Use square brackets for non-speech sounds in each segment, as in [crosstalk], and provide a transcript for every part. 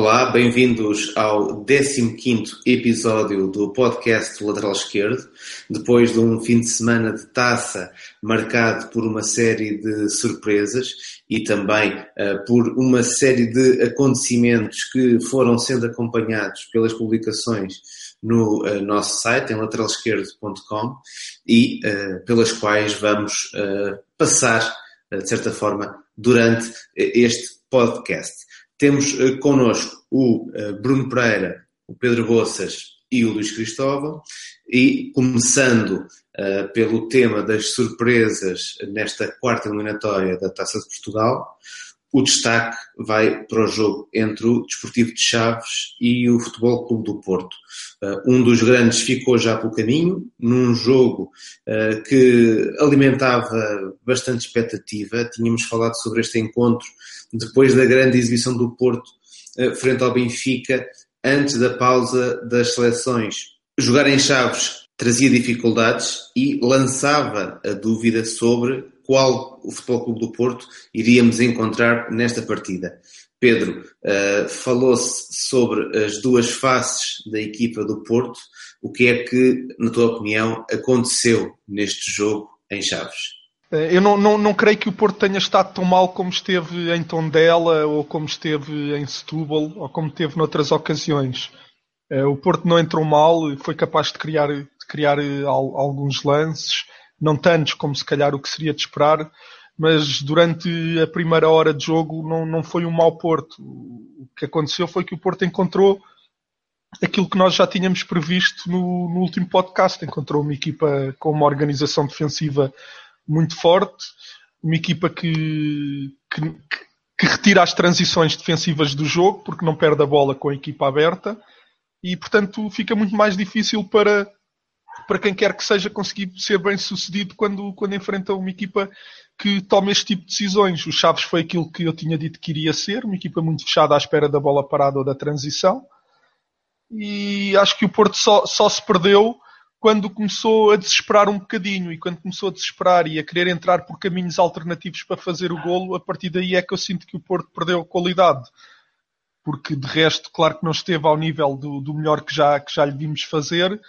Olá, bem-vindos ao 15º episódio do podcast Lateral Esquerdo, depois de um fim de semana de taça marcado por uma série de surpresas e também uh, por uma série de acontecimentos que foram sendo acompanhados pelas publicações no uh, nosso site, em lateralesquerdo.com, e uh, pelas quais vamos passar, de certa forma, durante este podcast. Temos uh, connosco o uh, Bruno Pereira, o Pedro Boças e o Luís Cristóvão, e começando uh, pelo tema das surpresas nesta quarta eliminatória da Taça de Portugal, o destaque vai para o jogo entre o Desportivo de Chaves e o Futebol Clube do Porto. Uh, um dos grandes ficou já pelo caminho, num jogo uh, que alimentava bastante expectativa. Tínhamos falado sobre este encontro depois da grande exibição do Porto uh, frente ao Benfica, antes da pausa das seleções. Jogar em Chaves trazia dificuldades e lançava a dúvida sobre qual o Futebol Clube do Porto iríamos encontrar nesta partida. Pedro, uh, falou-se sobre as duas faces da equipa do Porto. O que é que, na tua opinião, aconteceu neste jogo em Chaves? Eh, eu não, não, não creio que o Porto tenha estado tão mal como esteve em Tondela ou como esteve em Setúbal ou como teve noutras ocasiões. Eh, o Porto não entrou mal, foi capaz de criar, de criar alguns lances, não tantos como se calhar o que seria de esperar, mas durante a primeira hora de jogo não, não foi um mau Porto. O que aconteceu foi que o Porto encontrou aquilo que nós já tínhamos previsto no, no último podcast. Encontrou uma equipa com uma organização defensiva muito forte, uma equipa que, que, que retira as transições defensivas do jogo, porque não perde a bola com a equipa aberta, e portanto fica muito mais difícil para, para quem quer que seja conseguir ser bem sucedido quando, quando enfrenta uma equipa que toma este tipo de decisões. O Chaves foi aquilo que eu tinha dito que iria ser, uma equipa muito fechada à espera da bola parada ou da transição. E acho que o Porto só, só se perdeu quando começou a desesperar um bocadinho e quando começou a desesperar e a querer entrar por caminhos alternativos para fazer o golo, a partir daí é que eu sinto que o Porto perdeu qualidade. Porque de resto, claro que não esteve ao nível do, do melhor que já, que já lhe vimos fazer,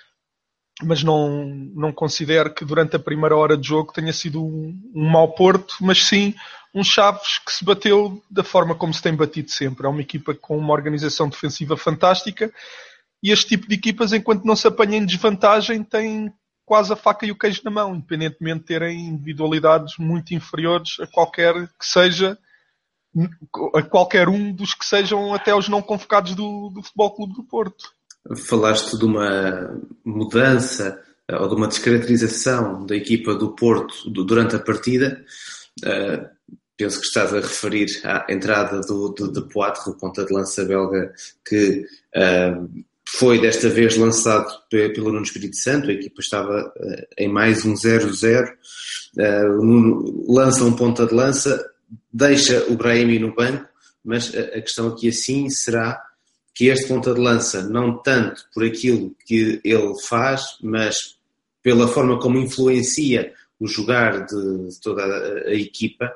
mas não, não considero que durante a primeira hora de jogo tenha sido um, um mau Porto, mas sim um Chaves que se bateu da forma como se tem batido sempre. É uma equipa com uma organização defensiva fantástica e este tipo de equipas, enquanto não se apanhem em desvantagem, têm quase a faca e o queijo na mão, independentemente de terem individualidades muito inferiores a qualquer que seja a qualquer um dos que sejam até os não convocados do, do Futebol Clube do Porto falaste de uma mudança eh, ou de uma descaracterização da equipa do Porto durante a partida. Uh, penso que estás a referir à entrada do, do, de Poitre, o ponta de lança belga, que uh, foi desta vez lançado pelo Nuno Espírito Santo. A equipa estava uh, em mais um 0-0. lança um ponta de lança, deixa o Brahimi no banco, mas a, a questão aqui assim será que este ponta de lança, não tanto por aquilo que ele faz, mas pela forma como influencia o jogar de, de toda a, a equipa,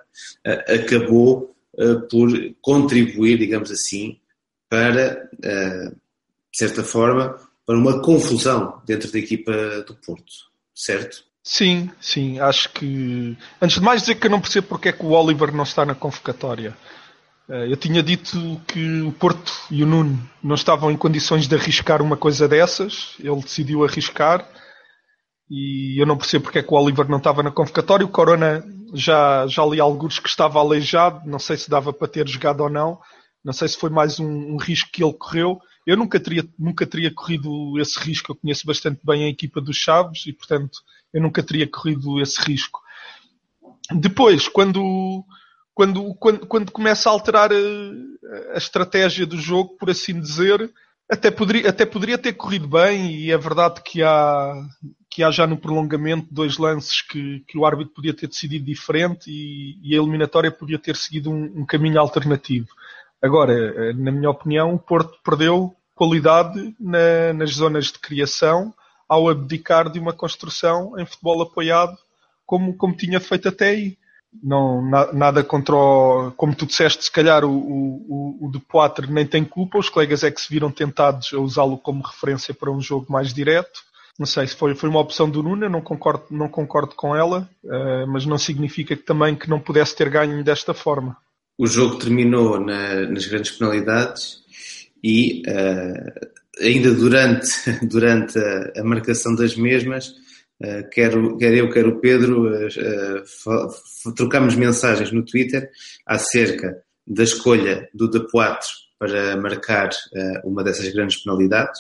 uh, acabou uh, por contribuir, digamos assim, para, uh, de certa forma, para uma confusão dentro da equipa do Porto, certo? Sim, sim, acho que. Antes de mais dizer que eu não percebo porque é que o Oliver não está na convocatória. Eh, eu tinha dito que o Porto e o Nuno não estavam em condições de arriscar uma coisa dessas. Ele decidiu arriscar e eu não percebo porque é que o Oliver não estava na convocatória. O Corona já, já li alguns que estava aleijado, não sei se dava para ter jogado ou não. Não sei se foi mais um, um risco que ele correu. Eu nunca teria, nunca teria corrido esse risco. Eu conheço bastante bem a equipa dos Chaves e, portanto, eu nunca teria corrido esse risco. Depois, quando quando, quando, quando começa a alterar a, a, estratégia do jogo, por assim dizer, até poderia, até poderia ter corrido bem e é verdade que há, que há já no prolongamento dois lances que, que o árbitro podia ter decidido diferente e, e a eliminatória podia ter seguido um, um, caminho alternativo. Agora, na minha opinião, o Porto perdeu qualidade na, nas zonas de criação ao abdicar de uma construção em futebol apoiado como, como tinha feito até aí. Não, nada contra o, como tu disseste, se calhar o, o, o de Poitre nem tem culpa, os colegas é que se viram tentados a usá-lo como referência para um jogo mais direto. Não sei se foi, foi uma opção do Nuno, eu não concordo, não concordo com ela, uh, mas não significa que também que não pudesse ter ganho desta forma. O jogo terminou na, nas grandes penalidades e uh, ainda durante, [laughs] durante a, a, marcação das mesmas, uh, quer, quer eu, quer o Pedro, uh, trocamos mensagens no Twitter acerca da escolha do De para marcar uma dessas grandes penalidades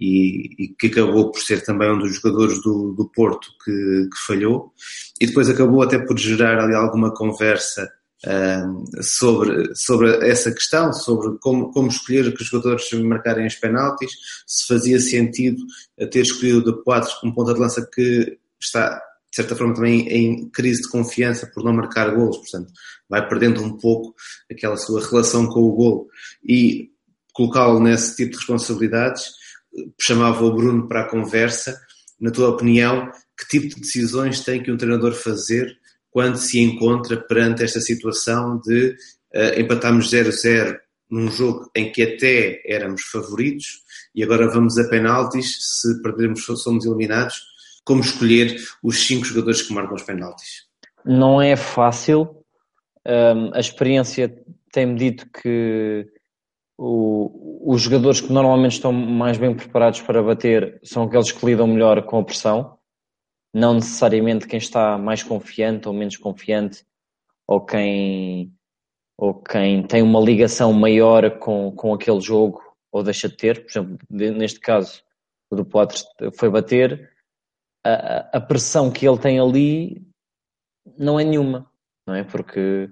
e, e, que acabou por ser também um dos jogadores do, do Porto que, que, falhou. E depois acabou até por gerar ali alguma conversa sobre, sobre essa questão, sobre como, como escolher que os jogadores marcarem os penaltis, se fazia sentido ter escolhido o De Poitre como ponta de lança que está de certa forma também em crise de confiança por não marcar golos, portanto vai perdendo um pouco aquela sua relação com o gol e colocá-lo nesse tipo de responsabilidades chamava o Bruno para a conversa. Na tua opinião que tipo de decisões tem que um treinador fazer quando se encontra perante esta situação de uh, empatarmos 0-0 num jogo em que até éramos favoritos e agora vamos a penaltis, se perdermos somos eliminados como escolher os cinco jogadores que marcam os penaltis? Não é fácil. Um, a experiência tem-me dito que o, os jogadores que normalmente estão mais bem preparados para bater são aqueles que lidam melhor com a pressão, não necessariamente quem está mais confiante ou menos confiante, ou quem, ou quem tem uma ligação maior com, com aquele jogo ou deixa de ter. Por exemplo, neste caso, o do Poitres foi bater, a, a pressão que ele tem ali não é nenhuma, não é? Porque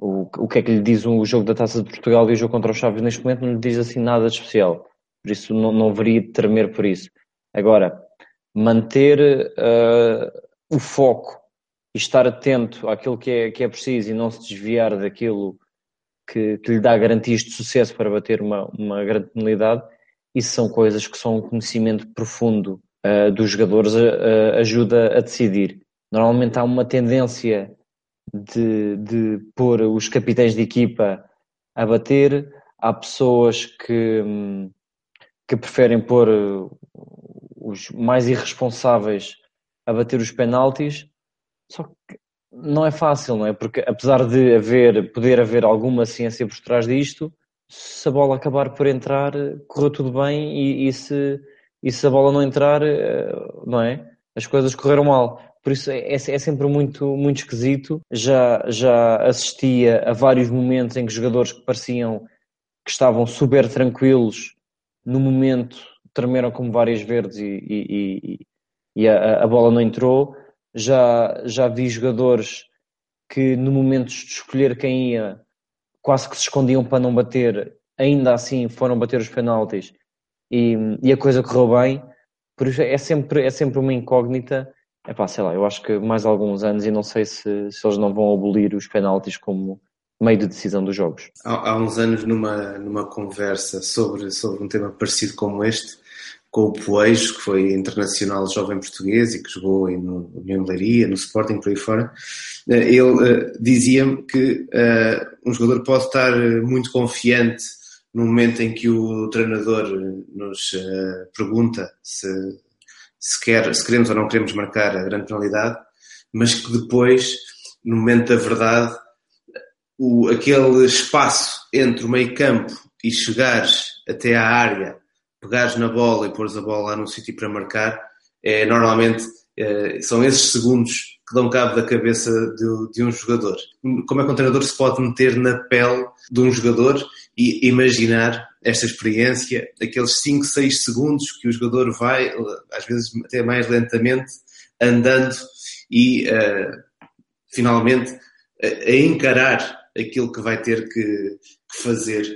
o, o que é que lhe diz o jogo da Taça de Portugal e o jogo contra os Chaves neste momento não lhe diz assim nada de especial. Por isso não, não haveria de tremer por isso. Agora, manter uh, o foco e estar atento àquilo que é, que é preciso e não se desviar daquilo que, que lhe dá garantias de sucesso para bater uma, uma grande penalidade, isso são coisas que são um conhecimento profundo uh, dos jogadores uh, ajuda a decidir. Normalmente há uma tendência de, de pôr os capitães de equipa a bater, há pessoas que, que preferem pôr os mais irresponsáveis a bater os penaltis, só que não é fácil, não é? Porque apesar de haver, poder haver alguma ciência por trás disto, se a bola acabar por entrar, correu tudo bem e, e se e se a bola não entrar, eh, não é? As coisas correram mal. Por isso é, é, é sempre muito, muito esquisito. Já, já assistia a vários momentos em que jogadores que pareciam que estavam super tranquilos, no momento tremeram como várias verdes e, e, e, e a, a, bola não entrou. Já, já vi jogadores que no momento de escolher quem ia, quase que se escondiam para não bater, ainda assim foram bater os penaltis e, e a coisa correu bem. Por isso é sempre, é sempre uma incógnita. É pá, sei lá, eu acho que mais alguns anos e não sei se, se eles não vão abolir os penaltis como meio de decisão dos jogos. Há, há uns anos, numa, numa conversa sobre, sobre um tema parecido como este, com o Poejo, que foi internacional jovem português e que jogou no União Leiria, no Sporting, por aí fora, eh, ele uh, dizia-me que uh, um jogador pode estar muito confiante no momento em que o treinador nos pergunta se, se, quer, se queremos ou não queremos marcar a grande penalidade, mas que depois, no momento da verdade, o, aquele espaço entre o meio campo e chegares até à área, pegares na bola e pôres a bola lá no sítio para marcar, é normalmente é, são esses segundos que dão cabo da cabeça de, de, um jogador. Como é que um treinador se pode meter na pele de um jogador e imaginar esta experiência, aqueles 5, 6 segundos que o jogador vai, às vezes até mais lentamente, andando e uh, finalmente a, a, encarar aquilo que vai ter que, que, fazer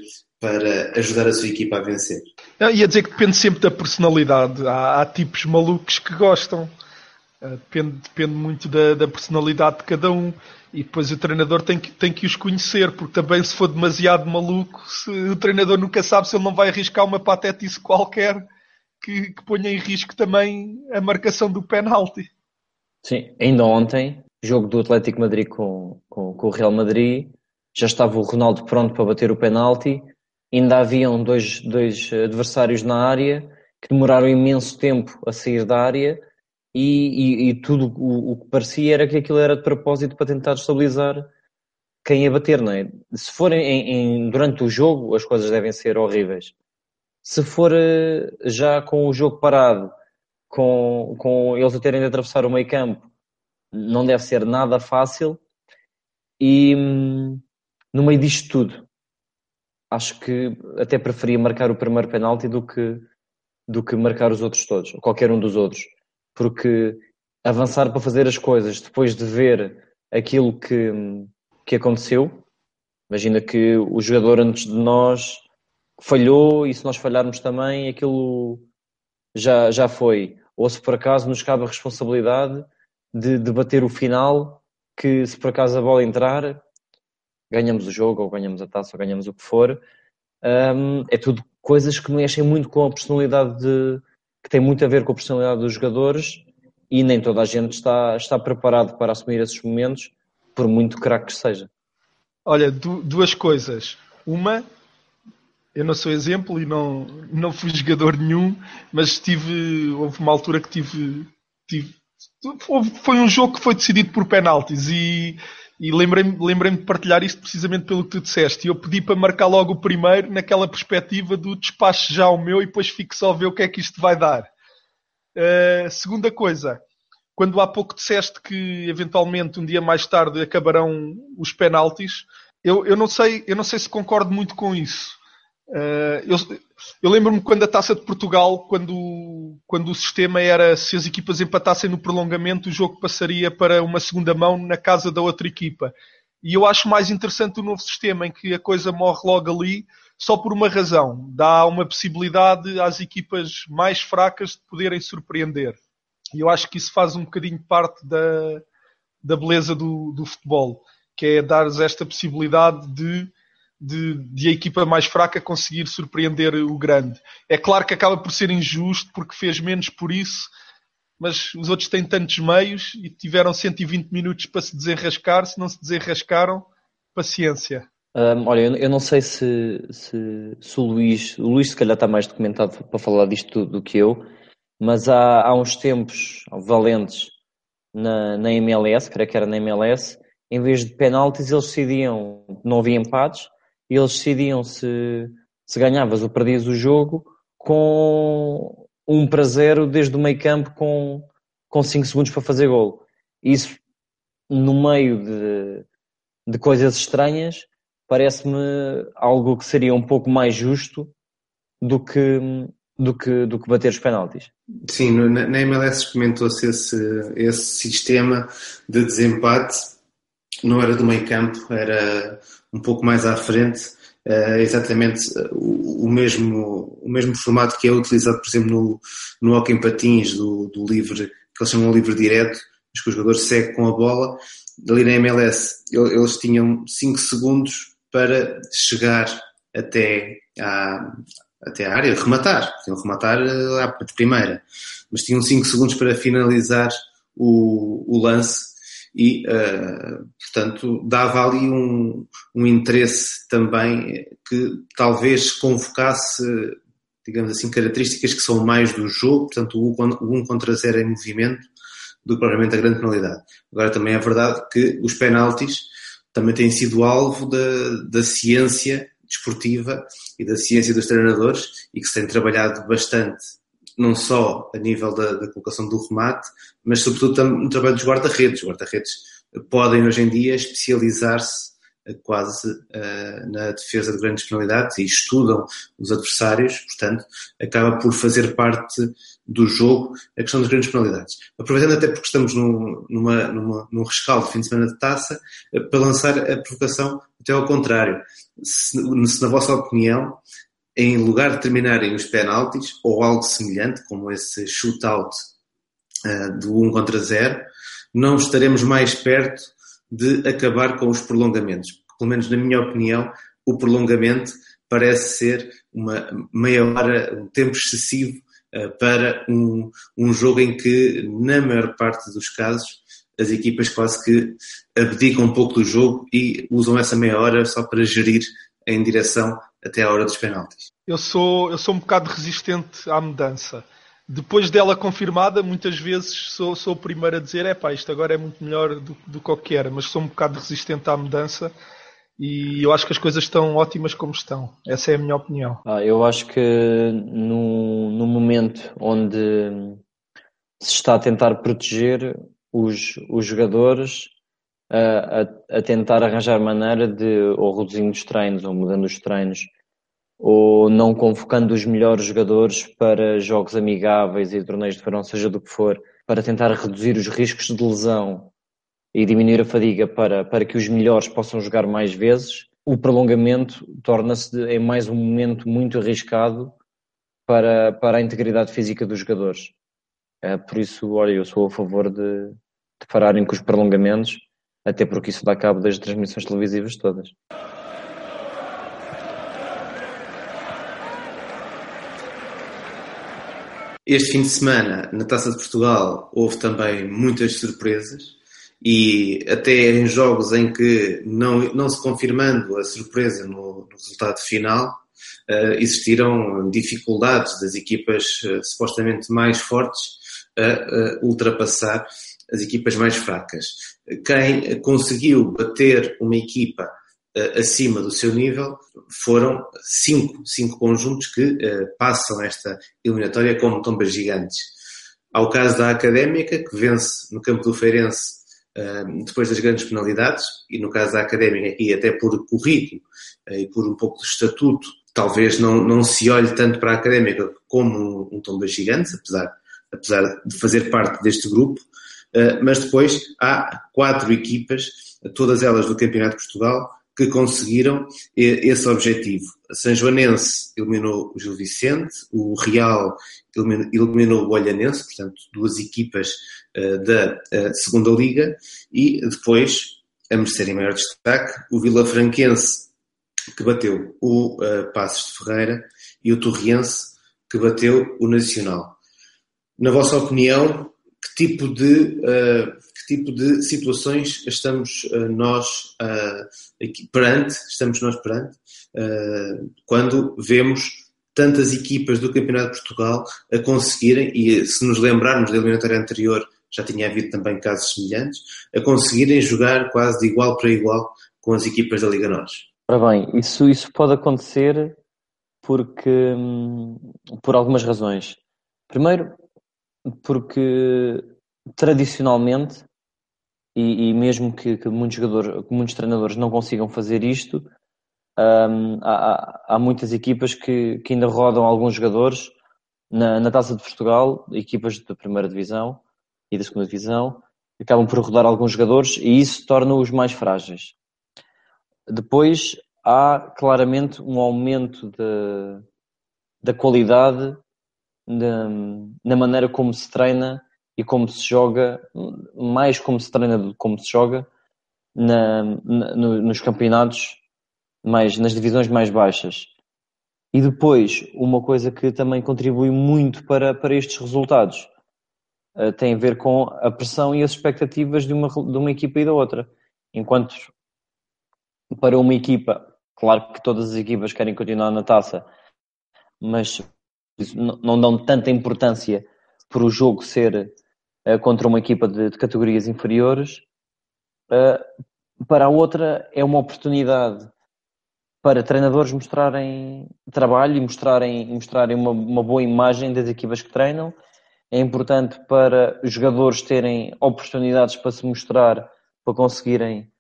para ajudar a sua equipa a vencer. Não, ia dizer que depende sempre da personalidade. Há, há tipos malucos que gostam. Uh, depende, depende muito da, da personalidade de cada um. E depois o treinador tem que, tem que os conhecer, porque também se for demasiado maluco, se, o treinador nunca sabe se ele não vai arriscar uma patetice qualquer que, que ponha em risco também a marcação do penalti. Sim, ainda ontem jogo do Atlético Madrid com, com, com o Real Madrid, já estava o Ronaldo pronto para bater o penalti, ainda haviam dois, dois adversários na área que demoraram imenso tempo a sair da área e, e, e tudo o, o, que parecia era que aquilo era de propósito para tentar estabilizar quem ia bater, não é? Se for em, em, durante o jogo, as coisas devem ser horríveis. Se for eh, já com o jogo parado, com, com eles a terem de atravessar o meio campo, não deve ser nada fácil. E hum, no meio disto tudo, acho que até preferia marcar o primeiro penalti do que, do que marcar os outros todos, qualquer um dos outros. Porque avançar para fazer as coisas depois de ver aquilo que, que aconteceu. Imagina que o jogador antes de nós falhou e se nós falharmos também, aquilo já, já foi. Ou se por acaso nos cabe a responsabilidade de debater o final, que se por acaso a bola entrar, ganhamos o jogo, ou ganhamos a taça, ou ganhamos o que for. Um, é tudo coisas que mexem muito com a personalidade de, que tem muito a ver com a personalidade dos jogadores e nem toda a gente está, está preparado para assumir esses momentos por muito craque que seja. Olha, du duas coisas. Uma, eu não sou exemplo e não, não fui jogador nenhum, mas tive, houve uma altura que tive, tive foi um jogo que foi decidido por penaltis e, e lembrei-me lembrei de partilhar isto precisamente pelo que tu disseste. Eu pedi para marcar logo o primeiro naquela perspectiva do despacho já o meu e depois fico só a ver o que é que isto vai dar. Uh, segunda coisa, quando há pouco disseste que eventualmente um dia mais tarde acabarão os penaltis, eu, eu, não, sei, eu não sei se concordo muito com isso. Uh, eu, eu lembro-me quando a taça de Portugal, quando, quando o sistema era se as equipas empatassem no prolongamento, o jogo passaria para uma segunda mão na casa da outra equipa. E eu acho mais interessante o novo sistema em que a coisa morre logo ali, só por uma razão: dá uma possibilidade às equipas mais fracas de poderem surpreender. E eu acho que isso faz um bocadinho parte da, da beleza do, do futebol, que é dar esta possibilidade de, de, de, a equipa mais fraca conseguir surpreender o grande. É claro que acaba por ser injusto porque fez menos por isso, mas os outros têm tantos meios e tiveram 120 minutos para se desenrascar. Se não se desenrascaram, paciência. Um, olha, eu, não sei se, se, se, o Luís, o Luís se calhar está mais documentado para falar disto do, do que eu, mas há, há uns tempos valentes na, na MLS, creio que era na MLS, em vez de penaltis, eles decidiam, não havia empates, e eles decidiam se, se ganhavas ou perdias o jogo com um para zero desde o meio campo com, com 5 segundos para fazer golo. Isso, no meio de, de coisas estranhas, parece-me algo que seria um pouco mais justo do que, do que, do que bater os penaltis. Sim, na MLS experimentou-se esse, esse sistema de desempate, não era do meio campo, era um pouco mais à frente, é exatamente o, o, mesmo, o mesmo formato que é utilizado, por exemplo, no, no hockey em patins, do, do livre, que eles chamam de livre direto, mas que o jogador segue com a bola. Ali na MLS, eles tinham 5 segundos para chegar até à, até a área, rematar. Podiam rematar eh, primeira. Mas tinham 5 segundos para finalizar o, o lance e, uh, portanto, dava ali um, um interesse também que talvez convocasse, digamos assim, características que são mais do jogo, portanto, o 1 contra 0 em movimento, do que propriamente a grande penalidade. Agora, também é verdade que os penaltis também têm sido alvo da, da ciência desportiva e da ciência dos treinadores e que se tem trabalhado bastante, não só a nível da, da colocação do remate, mas sobretudo no trabalho dos guarda-redes. Os guarda-redes podem hoje em dia especializar-se eh, quase uh, na defesa de grandes penalidades e estudam os adversários, portanto, acaba por fazer parte do jogo a questão das grandes penalidades. Aproveitando até porque estamos num, numa, numa, num rescaldo de fim de semana de taça, uh, para lançar a provocação até ao contrário se, se na vossa opinião, em lugar de terminarem os penaltis ou algo semelhante, como esse shootout uh, do 1 contra 0, não estaremos mais perto de acabar com os prolongamentos. Pelo menos na minha opinião, o prolongamento parece ser uma meia hora, um tempo excessivo uh, para um, um jogo em que, na maior parte dos casos, as equipas quase que abdicam um pouco do jogo e usam essa meia hora só para gerir em direção até à hora dos penaltis. Eu sou, eu sou um bocado resistente à mudança. Depois dela confirmada, muitas vezes sou, sou o primeiro a dizer: é pá, isto agora é muito melhor do, do que eu quero, mas sou um bocado resistente à mudança e eu acho que as coisas estão ótimas como estão. Essa é a minha opinião. Ah, eu acho que no, no momento onde se está a tentar proteger os, os jogadores, a, a, tentar arranjar maneira de ou reduzindo os treinos ou mudando os treinos ou não convocando os melhores jogadores para jogos amigáveis e torneios de verão, seja do que for, para tentar reduzir os riscos de lesão e diminuir a fadiga para, para que os melhores possam jogar mais vezes, o prolongamento torna-se em mais um momento muito arriscado para, para a integridade física dos jogadores. É, por isso, olha, eu sou a favor de, de pararem com os prolongamentos, até porque isso dá cabo das transmissões televisivas todas. Este fim de semana, na Taça de Portugal, houve também muitas surpresas e até em jogos em que, não, não se confirmando a surpresa no, no resultado final, uh, existiram dificuldades das equipas uh, supostamente mais fortes a uh, ultrapassar as equipas mais fracas. Quem conseguiu bater uma equipa acima do seu nível foram cinco, cinco conjuntos que passam esta eliminatória como tombas gigantes. Há o caso da Académica, que vence no campo do Feirense depois das grandes penalidades, e no caso da Académica aqui até por currículo eh, e por um pouco de estatuto, talvez não, não se olhe tanto para a Académica como um, tom das gigantes, apesar, apesar de fazer parte deste grupo, eh, mas depois há quatro equipas, todas elas do Campeonato de Portugal, que conseguiram esse objetivo. A São Joanense eliminou o Gil Vicente, o Real eliminou o Olhanense, portanto, duas equipas uh, da segunda liga, e depois, a merecer em maior destaque, o Vila Franquense, que bateu o Passos de Ferreira, e o Torriense, que bateu o Nacional. Na vossa opinião, que tipo de tipo de situações estamos uh, nós uh, aqui, perante, estamos nós perante, uh, quando vemos tantas equipas do Campeonato de Portugal a conseguirem, e se nos lembrarmos da eliminatória anterior, já tinha havido também casos semelhantes, a conseguirem jogar quase de igual para igual com as equipas da Liga Nós. Ora bem, isso, isso pode acontecer porque hum, por algumas razões. Primeiro, porque tradicionalmente e, e mesmo que, que, muitos jogadores, que muitos treinadores não consigam fazer isto, um, há, há, muitas equipas que, que, ainda rodam alguns jogadores na, na Taça de Portugal, equipas da primeira divisão e da segunda divisão, acabam por rodar alguns jogadores e isso torna-os mais frágeis. Depois há claramente um aumento de, da qualidade de, na maneira como se treina e como se joga, mais como se treina do que como se joga na, na, nos campeonatos, mais, nas divisões mais baixas. E depois, uma coisa que também contribui muito para, para estes resultados uh, tem a ver com a pressão e as expectativas de uma, de uma equipa e da outra. Enquanto para uma equipa, claro que todas as equipas querem continuar na taça, mas não, dão tanta importância por o jogo ser uh, contra uma equipa de, de categorias inferiores. Uh, para a outra é uma oportunidade para treinadores mostrarem trabalho e mostrarem, mostrarem uma, uma boa imagem das equipas que treinam. É importante para jogadores terem oportunidades para se mostrar, para conseguirem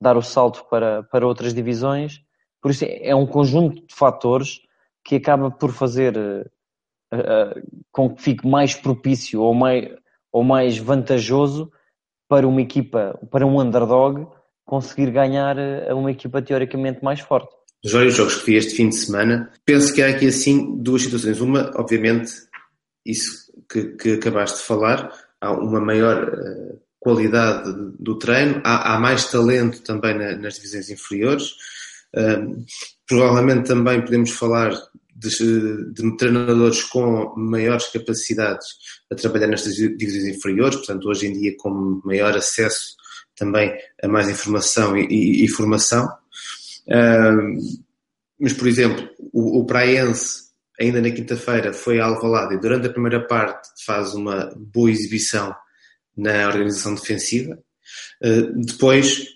dar o salto para, para outras divisões. Por isso é um conjunto de fatores que acaba por fazer uh, com que fique mais propício ou mais, ou mais vantajoso para uma equipa, para um underdog, conseguir ganhar a uma equipa teoricamente mais forte. Os vários jogos que vi este fim de semana, penso que há aqui assim duas situações. Uma, obviamente, isso que, que acabaste de falar, há uma maior uh, qualidade do treino, há, há mais talento também na, nas divisões inferiores. Uh, provavelmente também podemos falar de, de, treinadores com maiores capacidades a trabalhar nestas divisões inferiores, portanto, hoje em dia com maior acesso também a mais informação e, e, e formação. Mas, por exemplo, o, o Praense, ainda na quinta-feira, foi a Alvalade e durante a primeira parte faz uma boa exibição na organização defensiva. Uh, depois,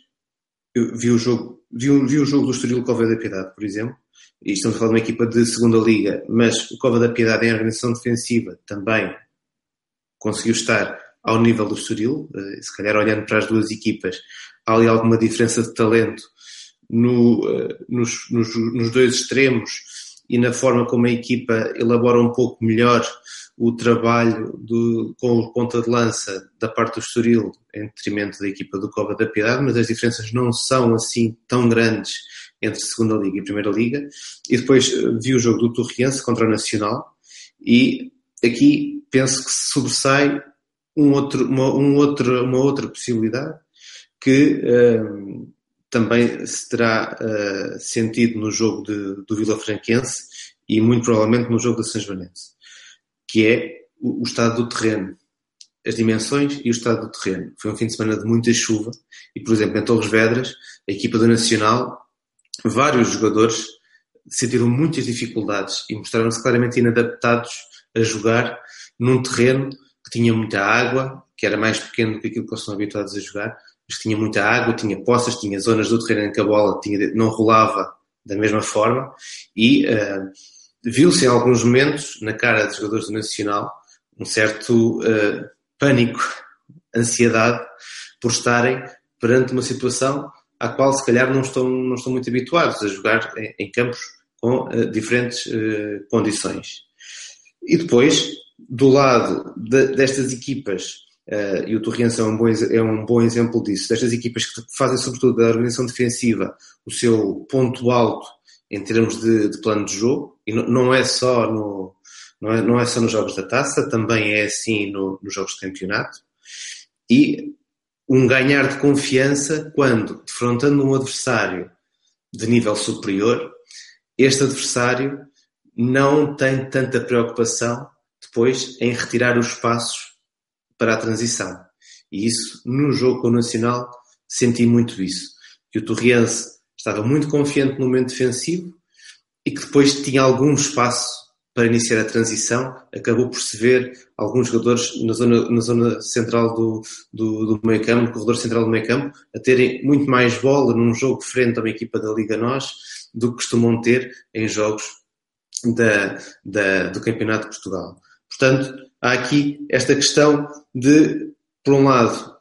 vi o jogo, vi, vi o jogo do Estoril Cova da Piedade, por exemplo, e estamos a falar de uma equipa de segunda liga, mas o Cova da Piedade em organização defensiva também conseguiu estar ao nível do Estoril, uh, se calhar olhando para as duas equipas, há ali alguma diferença de talento no, uh, nos, nos, nos dois extremos e na forma como a equipa elabora um pouco melhor o trabalho do, com o ponta de lança da parte do Estoril em detrimento da equipa do Cova da Piedade, mas as diferenças não são assim tão grandes entre Segunda Liga e Primeira Liga. E depois eh, vi o jogo do Torriense contra o Nacional e aqui penso que se sobressai um outro, uma, um outro, uma outra possibilidade que eh, também se terá uh, sentido no jogo de, do Vila Franquense e muito provavelmente no jogo da São Joanense, que é o, o, estado do terreno, as dimensões e o estado do terreno. Foi um fim de semana de muita chuva e, por exemplo, em Torres Vedras, a equipa do Nacional, vários jogadores sentiram muitas dificuldades e mostraram-se claramente inadaptados a jogar num terreno que tinha muita água, que era mais pequeno do que aquilo que eles estão habituados a jogar, mas tinha muita água, tinha poças, tinha zonas do terreno em que a bola tinha, não rolava da mesma forma e uh, viu-se em alguns momentos na cara dos jogadores do Nacional um certo uh, pânico, [laughs] ansiedade por estarem perante uma situação à qual se calhar não estão, não estão muito habituados a jogar em, em campos com uh, diferentes condições. E depois, do lado de, destas equipas Uh, e o Torriense é um, bom, é um bom exemplo disso. Destas equipas que fazem, sobretudo, da organização defensiva o seu ponto alto em termos de, de plano de jogo, e não, não, é só no, não, é, não é só nos jogos da taça, também é assim no, nos jogos de campeonato. E um ganhar de confiança quando, defrontando um adversário de nível superior, este adversário não tem tanta preocupação depois em retirar os passos para a transição. E isso, no jogo com o Nacional, senti muito isso. Que o Torriense estava muito confiante no momento defensivo e que depois tinha algum espaço para iniciar a transição, acabou por se ver alguns jogadores na zona, na zona central do, do, do meio campo, no corredor central do meio campo, a terem muito mais bola num jogo frente a uma equipa da Liga NOS do que costumam ter em jogos da, da, do Campeonato de Portugal. Portanto, há aqui esta questão de, por um lado,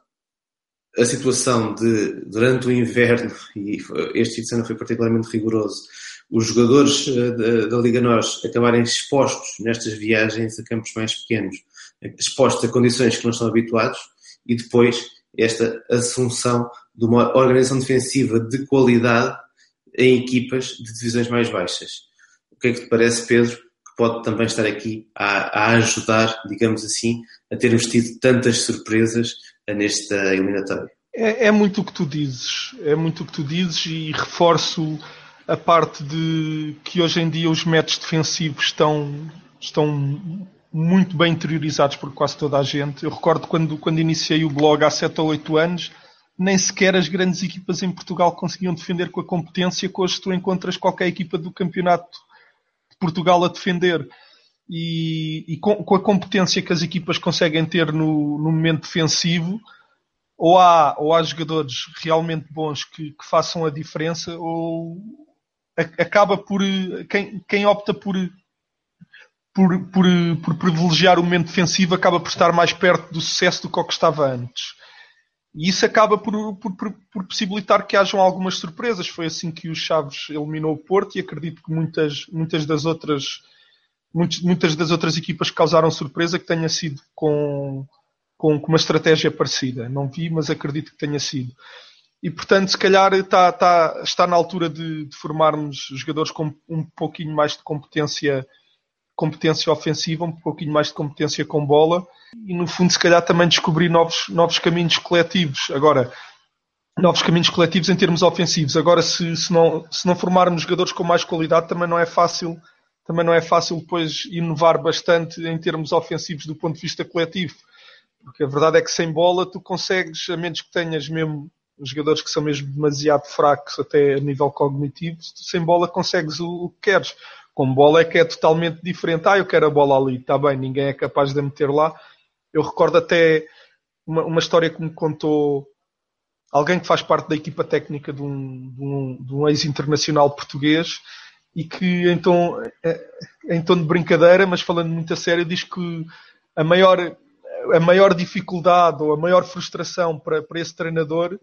a situação de, durante o inverno, [laughs] e este fim de semana foi particularmente rigoroso, os jogadores eh, da, Liga Nós acabarem expostos nestas viagens a campos mais pequenos, expostos a condições que não estão habituados, e depois esta assunção de uma organização defensiva de qualidade em equipas de divisões mais baixas. O que é que te parece, Pedro, pode também estar aqui a, a ajudar, digamos assim, a termos tido tantas surpresas nesta eliminatória. É, é, muito o que tu dizes, é muito o que tu dizes e reforço a parte de que hoje em dia os métodos defensivos estão, estão muito bem interiorizados por quase toda a gente. Eu recordo quando, quando iniciei o blog há 7 ou 8 anos, nem sequer as grandes equipas em Portugal conseguiam defender com a competência que hoje tu encontras qualquer equipa do campeonato Portugal a defender. E, e com, com, a competência que as equipas conseguem ter no, no, momento defensivo, ou há, ou há jogadores realmente bons que, que façam a diferença, ou acaba por. Quem, quem opta por, por, por, por privilegiar o momento defensivo acaba por estar mais perto do sucesso do que o que estava antes. E isso acaba por, por, por, possibilitar que hajam algumas surpresas. Foi assim que o Chaves eliminou o Porto e acredito que muitas, muitas das outras muitas das outras equipas que causaram surpresa que tenha sido com, com, com, uma estratégia parecida. Não vi, mas acredito que tenha sido. E portanto, se calhar está, está, está na altura de, de formarmos jogadores com um pouquinho mais de competência competência ofensiva, um pouquinho mais de competência com bola e no fundo se calhar também descobrir novos, novos caminhos coletivos. Agora, novos caminhos coletivos em termos ofensivos. Agora, se, se, não, se não formarmos jogadores com mais qualidade, também não é fácil também não é fácil depois inovar bastante em termos ofensivos do ponto de vista coletivo. Porque a verdade é que sem bola tu consegues, a menos que tenhas mesmo jogadores que são mesmo demasiado fracos até a nível cognitivo, sem bola consegues o, que queres. Com bola é que é totalmente diferente. Ah, eu quero a bola ali, está bem, ninguém é capaz de a meter lá. Eu recordo até uma, uma história que me contou alguém que faz parte da equipa técnica de um, de um, de um ex-internacional português e que então, é, em tom de brincadeira, mas falando muito a sério, diz que a maior, a maior dificuldade ou a maior frustração para, para esse treinador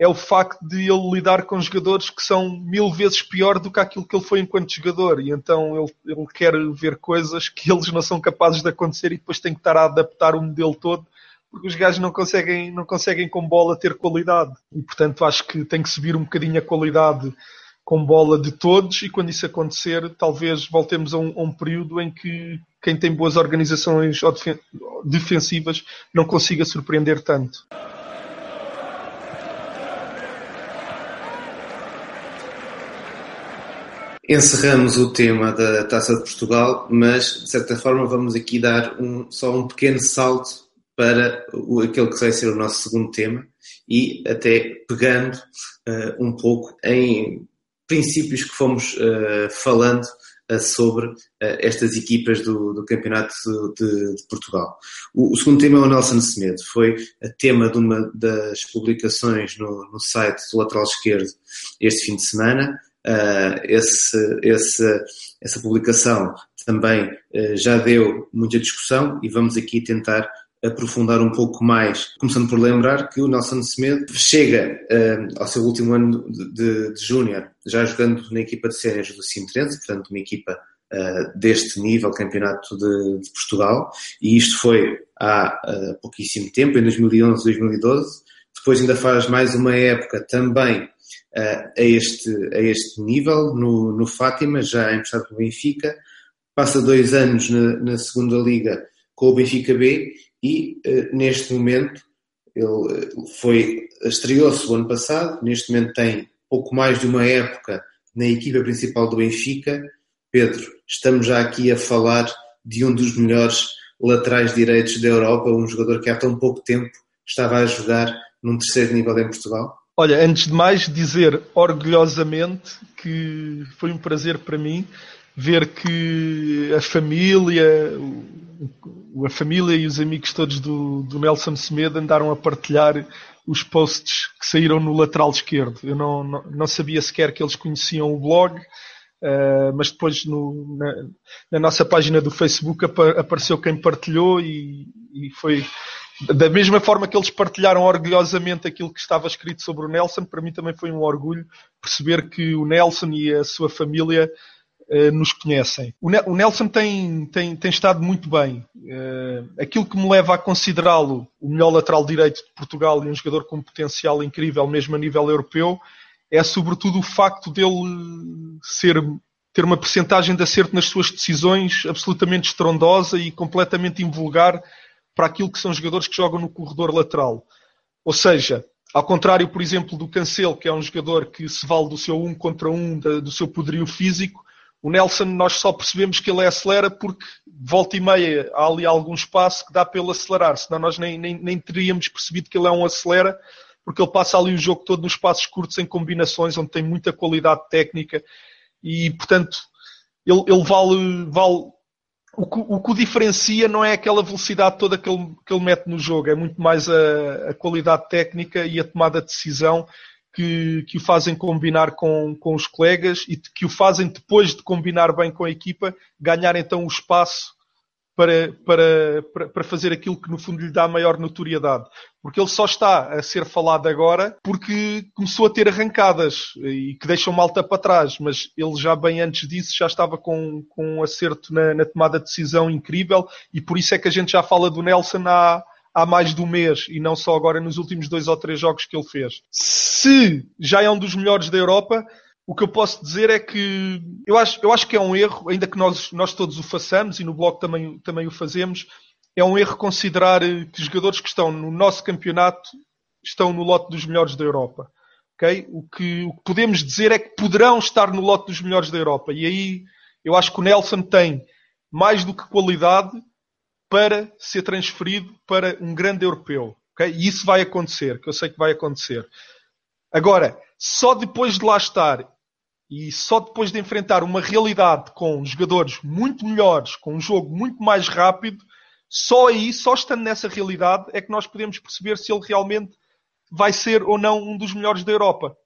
é o facto de ele lidar com jogadores que são mil vezes pior do que aquilo que ele foi enquanto jogador. E então ele, ele quer ver coisas que eles não são capazes de acontecer e depois tem que estar a adaptar o modelo todo porque os gajos não conseguem, não conseguem com bola ter qualidade. E portanto acho que tem que subir um bocadinho a qualidade com bola de todos e quando isso acontecer, talvez voltemos a um, a um período em que quem tem boas organizações defensivas não consiga surpreender tanto. Encerramos o tema da Taça de Portugal, mas de certa forma vamos aqui dar um, só um pequeno salto para o, aquele que vai ser o nosso segundo tema e até pegando uh, um pouco em princípios que fomos uh, falando uh, sobre estas equipas do, do Campeonato de, de Portugal. O, o, segundo tema é o Nelson Semedo, foi tema de uma das publicações no, no site do lateral esquerdo este fim de semana Uh, esse, esse, essa publicação também uh, já deu muita discussão e vamos aqui tentar aprofundar um pouco mais, começando por lembrar que o Nelson Semedo chega uh, ao seu último ano de, de, júnior, já jogando na equipa de séniores do Sintrense, portanto uma equipa deste nível, campeonato de, de, Portugal, e isto foi há pouquíssimo tempo, em 2011, 2012. Depois ainda faz mais uma época também a, este, a este nível no, no Fátima, já emprestado pelo Benfica, passa dois anos na, na segunda liga com o Benfica B e uh, neste momento ele eh, foi estreou-se o ano passado, neste momento tem pouco mais de uma época na equipa principal do Benfica. Pedro, estamos já aqui a falar de um dos melhores laterais direitos da Europa, um jogador que há tão pouco tempo estava a jogar num terceiro nível em Portugal? Olha, antes de mais dizer orgulhosamente que foi um prazer para mim ver que a família, a família e os amigos todos do, do Nelson Semedo andaram a partilhar os posts que saíram no lateral esquerdo. Eu não, não, não sabia sequer que eles conheciam o blog, uh, mas depois no, na, na, nossa página do Facebook apareceu quem partilhou e, e foi da mesma forma que eles partilharam orgulhosamente aquilo que estava escrito sobre o Nelson, para mim também foi um orgulho perceber que o Nelson e a sua família uh, nos conhecem. O, ne o Nelson tem, tem, tem, estado muito bem. Uh, aquilo que me leva a considerá-lo o melhor lateral direito de Portugal e um jogador com potencial incrível, mesmo a nível europeu, é sobretudo o facto dele ser ter uma percentagem de acerto nas suas decisões absolutamente estrondosa e completamente invulgar para aquilo que são jogadores que jogam no corredor lateral. Ou seja, ao contrário, por exemplo, do Cancelo, que é um jogador que se vale do seu um contra um, do seu poderio físico, o Nelson nós só percebemos que ele acelera porque volta e meia há ali algum espaço que dá para ele acelerar, senão nós nem, nem, nem teríamos percebido que ele é um acelera, porque ele passa ali o jogo todo nos passos curtos em combinações onde tem muita qualidade técnica e, portanto, ele, ele vale, vale o que, o que o diferencia não é aquela velocidade toda que ele, que ele mete no jogo, é muito mais a, a qualidade técnica e a tomada de decisão que, que o fazem combinar com, com os colegas e que o fazem, depois de combinar bem com a equipa, ganhar então o espaço para, para, para fazer aquilo que no fundo lhe dá maior notoriedade. Porque ele só está a ser falado agora porque começou a ter arrancadas e que deixam malta para trás, mas ele já bem antes disso já estava com, com um acerto na, na tomada de decisão incrível e por isso é que a gente já fala do Nelson há, há mais de um mês e não só agora nos últimos dois ou três jogos que ele fez. Se já é um dos melhores da Europa, o que eu posso dizer é que eu acho, eu acho que é um erro, ainda que nós, nós todos o façamos e no blog também, também o fazemos, é um erro considerar que jogadores que estão no nosso campeonato estão no lote dos melhores da Europa. Okay? O, que, o que podemos dizer é que poderão estar no lote dos melhores da Europa. E aí Eu acho que o Nelson tem mais do que qualidade para ser transferido para um grande europeu. Okay? E isso vai acontecer, que eu sei que vai acontecer. Agora, só depois de lá estar e só depois de enfrentar uma realidade com jogadores muito melhores, com um jogo muito mais rápido, só aí, só estando nessa realidade, é que nós podemos perceber se ele realmente vai ser ou não um dos melhores da Europa.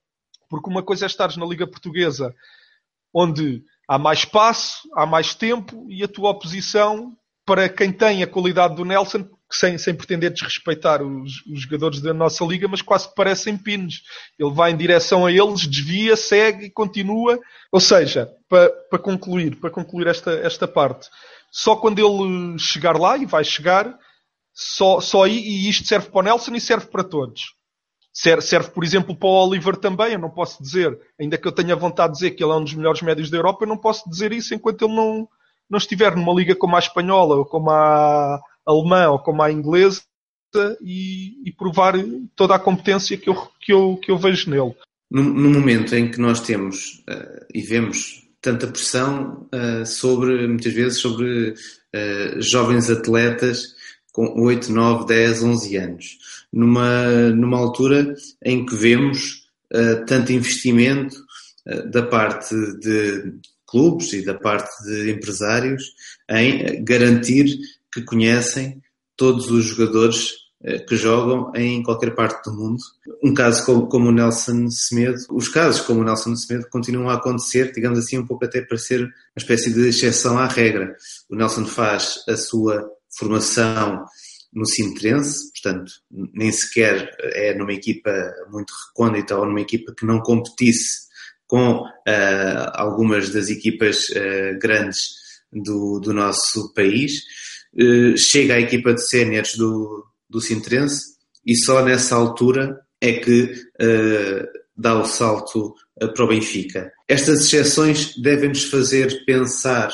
Porque uma coisa é estares na Liga Portuguesa, onde há mais espaço, há mais tempo e a tua oposição, para quem tem a qualidade do Nelson, sem, sem pretender desrespeitar os, os, jogadores da nossa liga, mas quase parecem pinos. Ele vai em direção a eles, desvia, segue e continua. Ou seja, para, para concluir, para concluir esta, esta parte, só quando ele chegar lá, e vai chegar, só, só aí, e isto serve para o Nelson e serve para todos. Serve, serve, por exemplo, para o Oliver também. Eu não posso dizer, ainda que eu tenha vontade de dizer que ele é um dos melhores médios da Europa, eu não posso dizer isso enquanto ele não, não estiver numa liga como a espanhola ou como a alemã ou como a inglesa e, e, provar toda a competência que eu, que eu, que eu vejo nele. No, no momento em que nós temos uh, e vemos tanta pressão uh, sobre, muitas vezes, sobre uh, jovens atletas com 8, 9, 10, 11 anos, numa, numa altura em que vemos tanto investimento da parte de clubes e da parte de empresários em garantir que conhecem todos os jogadores que jogam em qualquer parte do mundo. Um caso como, como, o Nelson Semedo, os casos como o Nelson Semedo continuam a acontecer, digamos assim, um pouco até para ser uma espécie de exceção à regra. O Nelson faz a sua formação no Sintrense, portanto, nem sequer é numa equipa muito recôndita ou numa equipa que não competisse com uh, algumas das equipas uh, grandes do, do nosso país eh, chega à equipa de séniores do, do Sintrense e só nessa altura é que uh, dá o salto uh, para o Benfica. Estas exceções devem-nos fazer pensar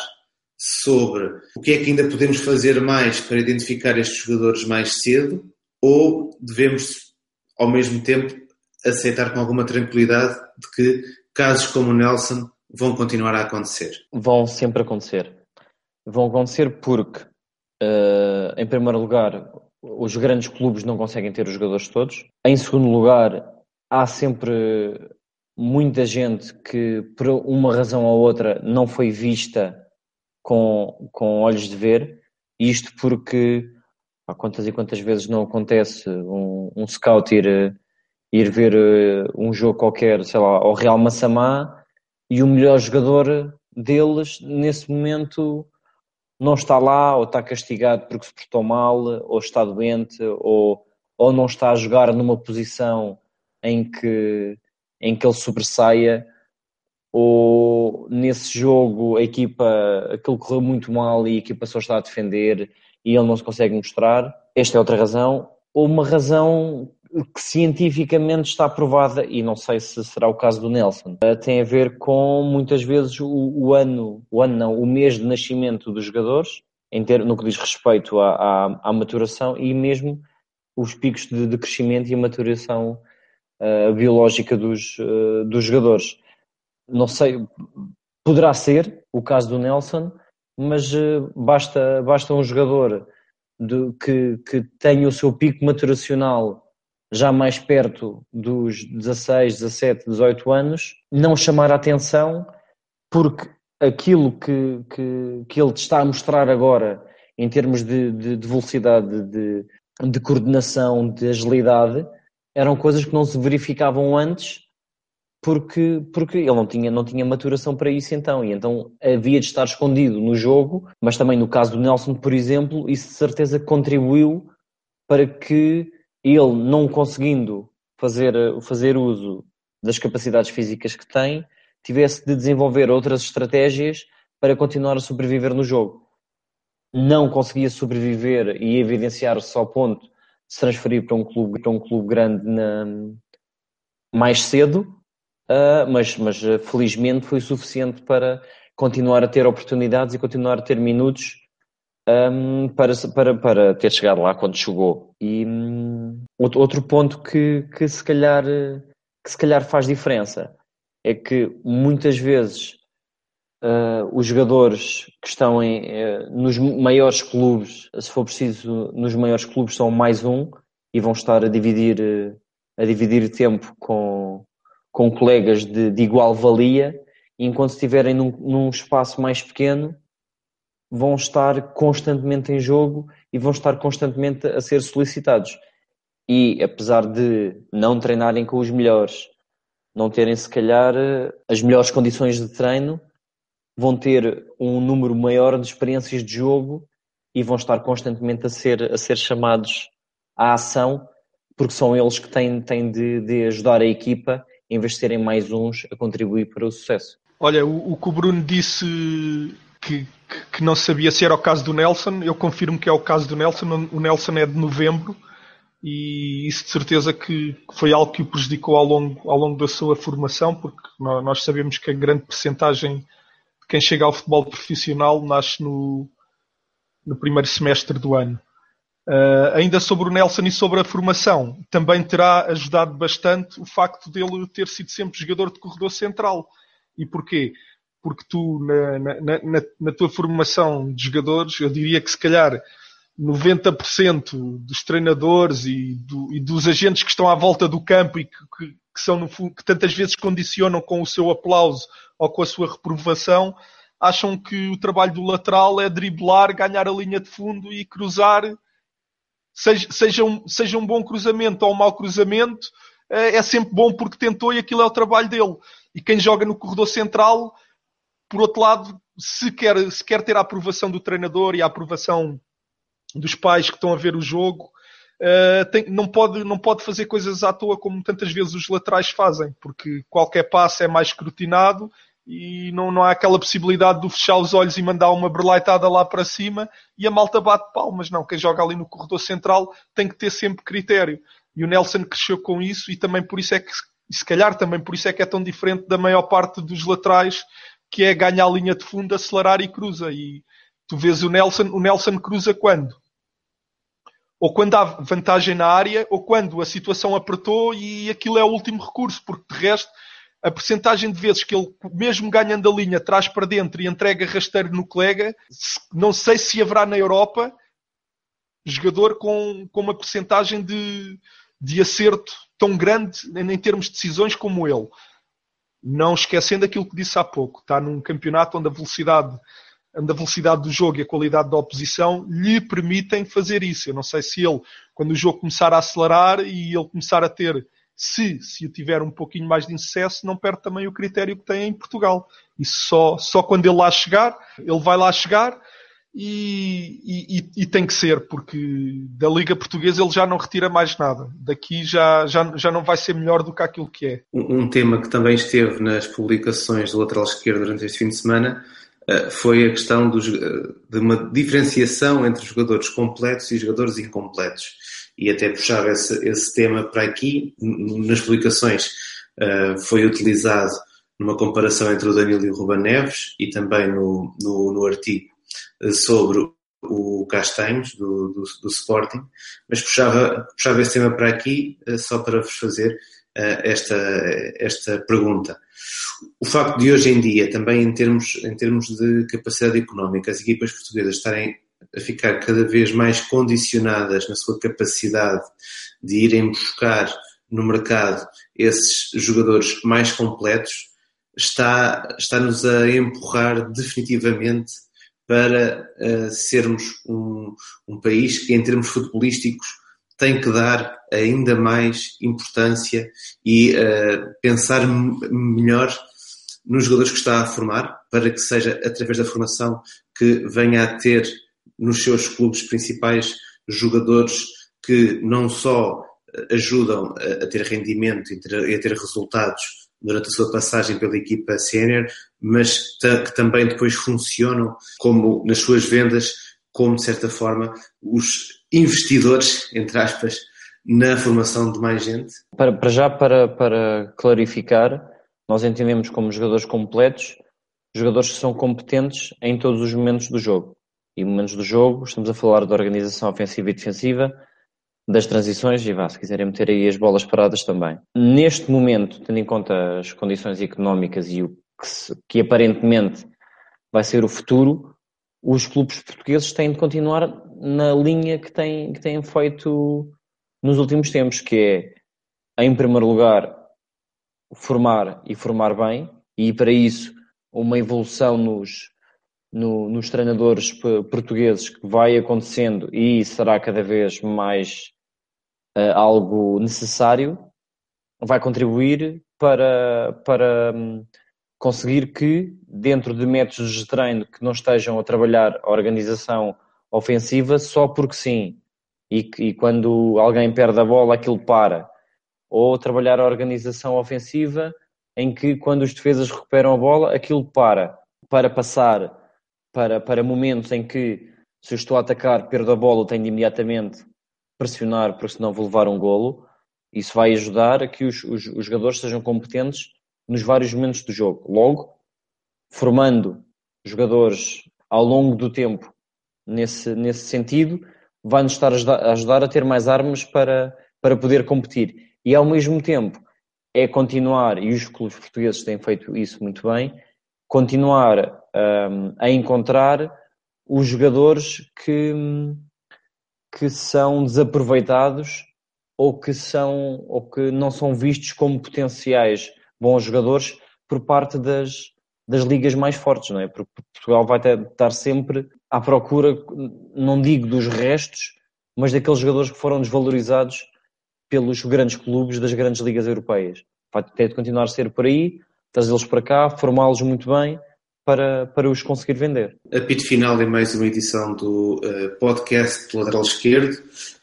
sobre o que é que ainda podemos fazer mais para identificar estes jogadores mais cedo ou devemos, ao mesmo tempo, aceitar com alguma tranquilidade de que casos como o Nelson vão continuar a acontecer? Vão sempre acontecer. Vão acontecer porque Uh, em primeiro lugar, os grandes clubes não conseguem ter os jogadores todos. Em segundo lugar, há sempre muita gente que, por uma razão ou outra, não foi vista com, com olhos de ver. Isto porque, há quantas e quantas vezes não acontece um, um scout ir, ir ver uh, um jogo qualquer, sei lá, ao Real Massamá e o melhor jogador deles, nesse momento, não está lá ou está castigado porque se portou mal ou está doente ou, ou não está a jogar numa posição em que, em que ele sobressaia ou nesse jogo a equipa, aquilo correu muito mal e a equipa só está a defender e ele não se consegue mostrar. Esta é outra razão. Ou uma razão que cientificamente está provada, e não sei se será o caso do Nelson, eh, tem a ver com muitas vezes o, o ano, o ano não, o mês de nascimento dos jogadores, em ter, no que diz respeito à, à, à maturação e mesmo os picos de, de crescimento e a maturação uh, biológica dos, uh, dos jogadores. Não sei, poderá ser o caso do Nelson, mas uh, basta, basta um jogador de, que, que tenha o seu pico maturacional já mais perto dos 16, 17, 18 anos, não chamar a atenção porque aquilo que, que, que ele está a mostrar agora em termos de, de, de velocidade, de, de coordenação, de agilidade, eram coisas que não se verificavam antes porque, porque ele não tinha, não tinha maturação para isso então, e então havia de estar escondido no jogo, mas também no caso do Nelson, por exemplo, isso de certeza contribuiu para que ele não conseguindo fazer, fazer uso das capacidades físicas que tem, tivesse de desenvolver outras estratégias para continuar a sobreviver no jogo. Não conseguia sobreviver e evidenciar-se ao ponto de se transferir para um clube, para um clube grande na, mais cedo, uh, mas, mas felizmente foi suficiente para continuar a ter oportunidades e continuar a ter minutos um, para, para, para ter chegado lá quando chegou. E um, outro ponto que, que, se calhar, que se calhar faz diferença é que muitas vezes uh, os jogadores que estão em, uh, nos maiores clubes, se for preciso, nos maiores clubes são mais um e vão estar a dividir, uh, a dividir tempo com, com colegas de, de igual valia, enquanto estiverem num, num espaço mais pequeno, vão estar constantemente em jogo e vão estar constantemente a ser solicitados. E apesar de não treinarem com os melhores, não terem se calhar as melhores condições de treino, vão ter um número maior de experiências de jogo e vão estar constantemente a ser, a ser chamados à ação, porque são eles que têm, têm de, de ajudar a equipa em vez de serem mais uns a contribuir para o sucesso. Olha, o, o que o Bruno disse que, que não sabia se era o caso do Nelson. Eu confirmo que é o caso do Nelson. O Nelson é de novembro e isso de certeza que foi algo que o prejudicou ao longo, ao longo da sua formação, porque nós sabemos que a grande percentagem de quem chega ao futebol profissional nasce no, no primeiro semestre do ano. Uh, ainda sobre o Nelson e sobre a formação, também terá ajudado bastante o facto dele ter sido sempre jogador de corredor central. E porquê? Porque tu, na, na, na, na, tua formação de jogadores, eu diria que se calhar 90% dos treinadores e, do, e, dos agentes que estão à volta do campo e que, que, que são no, que tantas vezes condicionam com o seu aplauso ou com a sua reprovação, acham que o trabalho do lateral é driblar, ganhar a linha de fundo e cruzar, seja, seja, um, seja um bom cruzamento ou um mau cruzamento, é, é sempre bom porque tentou e aquilo é o trabalho dele. E quem joga no corredor central por outro lado, se quer, se quer ter a aprovação do treinador e a aprovação dos pais que estão a ver o jogo, uh, tem, não, pode, não pode fazer coisas à toa como tantas vezes os laterais fazem, porque qualquer passo é mais escrutinado e não, não há aquela possibilidade de fechar os olhos e mandar uma berlaitada lá para cima e a malta bate palmas. Não, quem joga ali no corredor central tem que ter sempre critério. E o Nelson cresceu com isso e também por isso é que, se calhar também por isso é que é tão diferente da maior parte dos laterais que é ganhar a linha de fundo, acelerar e cruza. E tu vês o Nelson, o Nelson cruza quando? Ou quando há vantagem na área, ou quando a situação apertou e aquilo é o último recurso, porque de resto a percentagem de vezes que ele, mesmo ganhando a linha, traz para dentro e entrega rasteiro no colega, não sei se haverá na Europa jogador com, com uma percentagem de, de acerto tão grande em termos de decisões como ele não esquecendo aquilo que disse há pouco, está num campeonato onde a velocidade, onde a velocidade do jogo e a qualidade da oposição lhe permitem fazer isso. Eu não sei se ele, quando o jogo começar a acelerar e ele começar a ter, se, se tiver um pouquinho mais de insucesso, não perde também o critério que tem em Portugal. E só, só quando ele lá chegar, ele vai lá chegar e, e, e, tem que ser, porque da Liga Portuguesa ele já não retira mais nada. Daqui já, já, já não vai ser melhor do que aquilo que é. Um, tema que também esteve nas publicações do lateral esquerdo durante este fim de semana uh, foi a questão dos, uh, de uma diferenciação entre jogadores completos e jogadores incompletos. E até puxava esse, esse tema para aqui. Nas publicações uh, foi utilizado numa comparação entre o Danilo e o Ruben Neves e também no, no, no artigo sobre o Castanhos, do, do, do, Sporting, mas puxava, puxava esse tema para aqui eh, só para vos fazer eh, esta, esta pergunta. O facto de hoje em dia, também em termos, em termos de capacidade económica, as equipas portuguesas estarem a ficar cada vez mais condicionadas na sua capacidade de irem buscar no mercado esses jogadores mais completos, está, está-nos a empurrar definitivamente para uh, sermos um, um, país que, em termos futebolísticos, tem que dar ainda mais importância e uh, pensar melhor nos jogadores que está a formar, para que seja através da formação que venha a ter nos seus clubes principais jogadores que não só ajudam a, ter rendimento e a ter resultados durante a sua passagem pela equipa sénior, mas que também depois funcionam como nas suas vendas, como de certa forma os investidores, entre aspas, na formação de mais gente? Para, para já, para, para clarificar, nós entendemos como jogadores completos, jogadores que são competentes em todos os momentos do jogo. E momentos do jogo, estamos a falar de organização ofensiva e defensiva, das transições e vá, se quiserem meter aí as bolas paradas também. Neste momento, tendo em conta as condições económicas e o que, se, que aparentemente vai ser o futuro, os clubes portugueses têm de continuar na linha que têm, que têm feito nos últimos tempos, que é, em primeiro lugar, formar e formar bem, e para isso uma evolução nos, no, nos treinadores portugueses que vai acontecendo e será cada vez mais uh, algo necessário, vai contribuir para, para um, conseguir que, dentro de métodos de treino que não estejam a trabalhar a organização ofensiva só porque sim, e, e quando alguém perde a bola aquilo para, ou trabalhar a organização ofensiva em que quando os defesas recuperam a bola aquilo para, para passar para, para momentos em que se eu estou a atacar, perdo a bola, tenho de imediatamente pressionar porque senão vou levar um golo. Isso vai ajudar a que os, os, os jogadores sejam competentes nos vários momentos do jogo. Logo, formando jogadores ao longo do tempo nesse, nesse sentido, vai-nos estar a ajudar a ter mais armas para, para poder competir. E ao mesmo tempo é continuar, e os clubes portugueses têm feito isso muito bem, continuar um, a encontrar os jogadores que, que são desaproveitados ou que, são, ou que não são vistos como potenciais bons jogadores por parte das, das ligas mais fortes, não é? Porque Portugal vai ter, estar sempre à procura, não digo dos restos, mas daqueles jogadores que foram desvalorizados pelos grandes clubes das grandes ligas europeias. Vai ter de continuar a ser por aí, trazê-los para cá, formá-los muito bem para, para os conseguir vender. Apito final em mais uma edição do uh, podcast Lateral Esquerdo.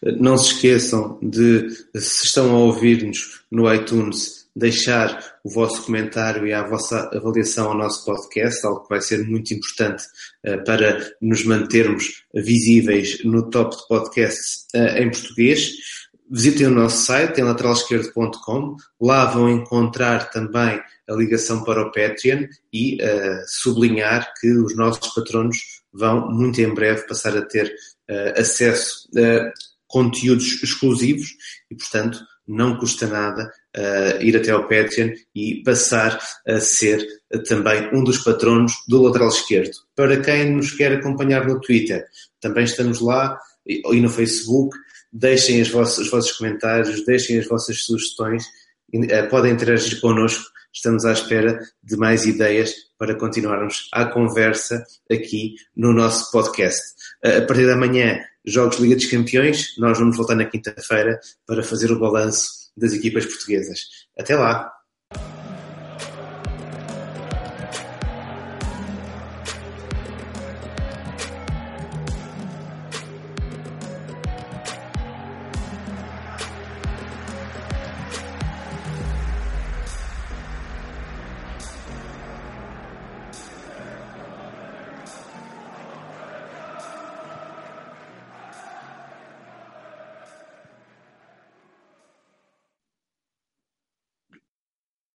Uh, não se esqueçam de, se estão a ouvir-nos no iTunes, deixar o vosso comentário e a vossa avaliação ao nosso podcast, algo que vai ser muito importante uh, para nos mantermos visíveis no top de podcasts em português. Visitem o nosso site em lateralesquerdo.com. Lá vão encontrar também a ligação para o Patreon e uh, sublinhar que os nossos patronos vão muito em breve passar a ter uh, acesso a conteúdos exclusivos e, portanto, não custa nada uh, ir até ao Patreon e passar a ser também um dos patronos do lateral esquerdo. Para quem nos quer acompanhar no Twitter, também estamos lá e, e no Facebook. Deixem as vossas, os vossos comentários, deixem as vossas sugestões, podem interagir connosco estamos à espera de mais ideias para continuarmos a conversa aqui no nosso podcast. A partir da manhã, Jogos Liga dos Campeões, nós vamos voltar na quinta-feira para fazer o balanço das equipas portuguesas. Até lá!